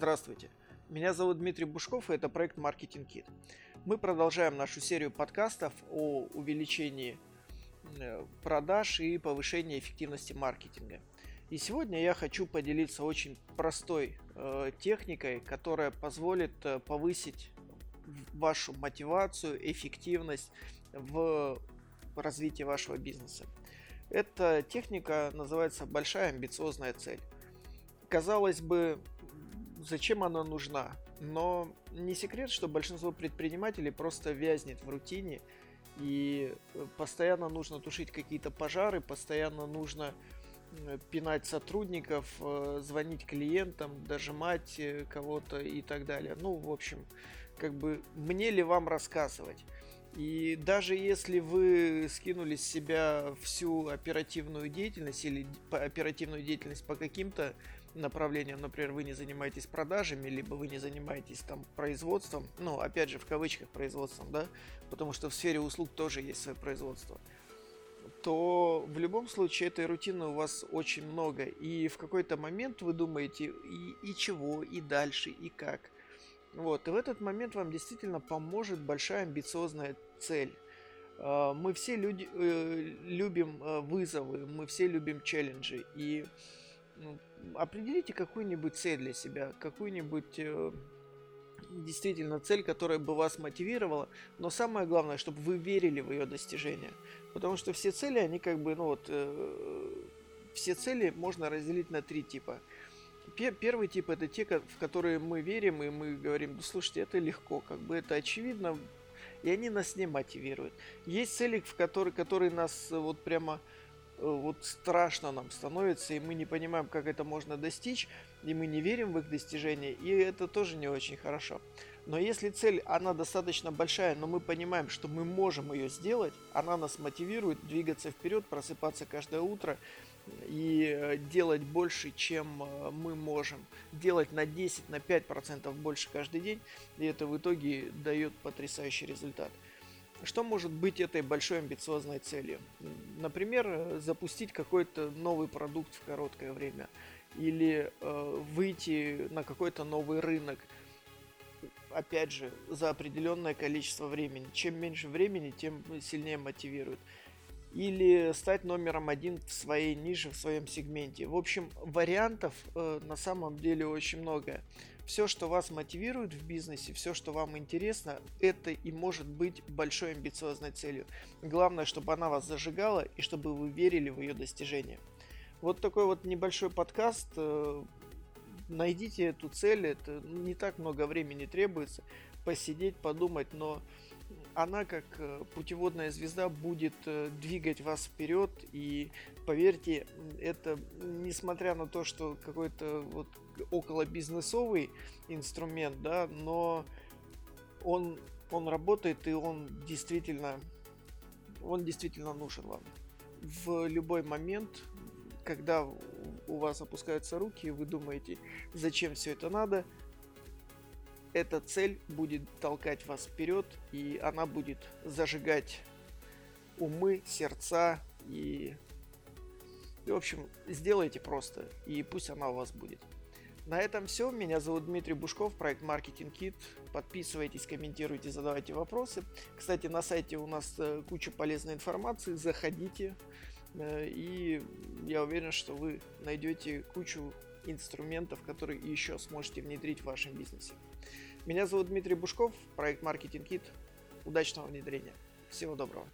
Здравствуйте, меня зовут Дмитрий Бушков и это проект Marketing Kit. Мы продолжаем нашу серию подкастов о увеличении э, продаж и повышении эффективности маркетинга. И сегодня я хочу поделиться очень простой э, техникой, которая позволит э, повысить вашу мотивацию, эффективность в развитии вашего бизнеса. Эта техника называется большая амбициозная цель. Казалось бы, зачем она нужна? Но не секрет, что большинство предпринимателей просто вязнет в рутине и постоянно нужно тушить какие-то пожары, постоянно нужно пинать сотрудников, э, звонить клиентам, дожимать э, кого-то и так далее. Ну, в общем, как бы мне ли вам рассказывать? И даже если вы скинули с себя всю оперативную деятельность или оперативную деятельность по каким-то направлениям, например, вы не занимаетесь продажами, либо вы не занимаетесь там производством, ну, опять же, в кавычках производством, да, потому что в сфере услуг тоже есть свое производство, то в любом случае этой рутины у вас очень много, и в какой-то момент вы думаете и, и чего, и дальше, и как – вот, и в этот момент вам действительно поможет большая амбициозная цель. А, мы все люди, э, любим э, вызовы, мы все любим челленджи. И ну, определите какую-нибудь цель для себя, какую-нибудь э, действительно цель, которая бы вас мотивировала, но самое главное, чтобы вы верили в ее достижение. Потому что все цели, они как бы, ну вот, все цели можно разделить на три типа – Первый тип это те, в которые мы верим, и мы говорим, да слушайте, это легко, как бы это очевидно, и они нас не мотивируют. Есть цели, в которые, которые нас э, вот прямо э, вот страшно нам становится, и мы не понимаем, как это можно достичь, и мы не верим в их достижение, и это тоже не очень хорошо. Но если цель, она достаточно большая, но мы понимаем, что мы можем ее сделать, она нас мотивирует двигаться вперед, просыпаться каждое утро, и э, делать больше, чем э, мы можем. Делать на 10, на 5% больше каждый день, и это в итоге дает потрясающий результат. Что может быть этой большой амбициозной целью? Например, запустить какой-то новый продукт в короткое время или э, выйти на какой-то новый рынок. Опять же, за определенное количество времени. Чем меньше времени, тем сильнее мотивирует или стать номером один в своей нише, в своем сегменте. В общем, вариантов э, на самом деле очень много. Все, что вас мотивирует в бизнесе, все, что вам интересно, это и может быть большой амбициозной целью. Главное, чтобы она вас зажигала и чтобы вы верили в ее достижение. Вот такой вот небольшой подкаст. Э, найдите эту цель, это не так много времени требуется. Посидеть, подумать, но она как э, путеводная звезда будет э, двигать вас вперед и поверьте, это несмотря на то, что какой-то вот около бизнесовый инструмент, да, но он он работает и он действительно он действительно нужен вам. В любой момент, когда у вас опускаются руки, вы думаете, зачем все это надо, эта цель будет толкать вас вперед, и она будет зажигать умы, сердца и... и в общем, сделайте просто, и пусть она у вас будет. На этом все. Меня зовут Дмитрий Бушков, проект Marketing Kit. Подписывайтесь, комментируйте, задавайте вопросы. Кстати, на сайте у нас э, куча полезной информации. Заходите. Э, и я уверен, что вы найдете кучу инструментов, которые еще сможете внедрить в вашем бизнесе. Меня зовут Дмитрий Бушков, проект Marketing Kit. Удачного внедрения. Всего доброго.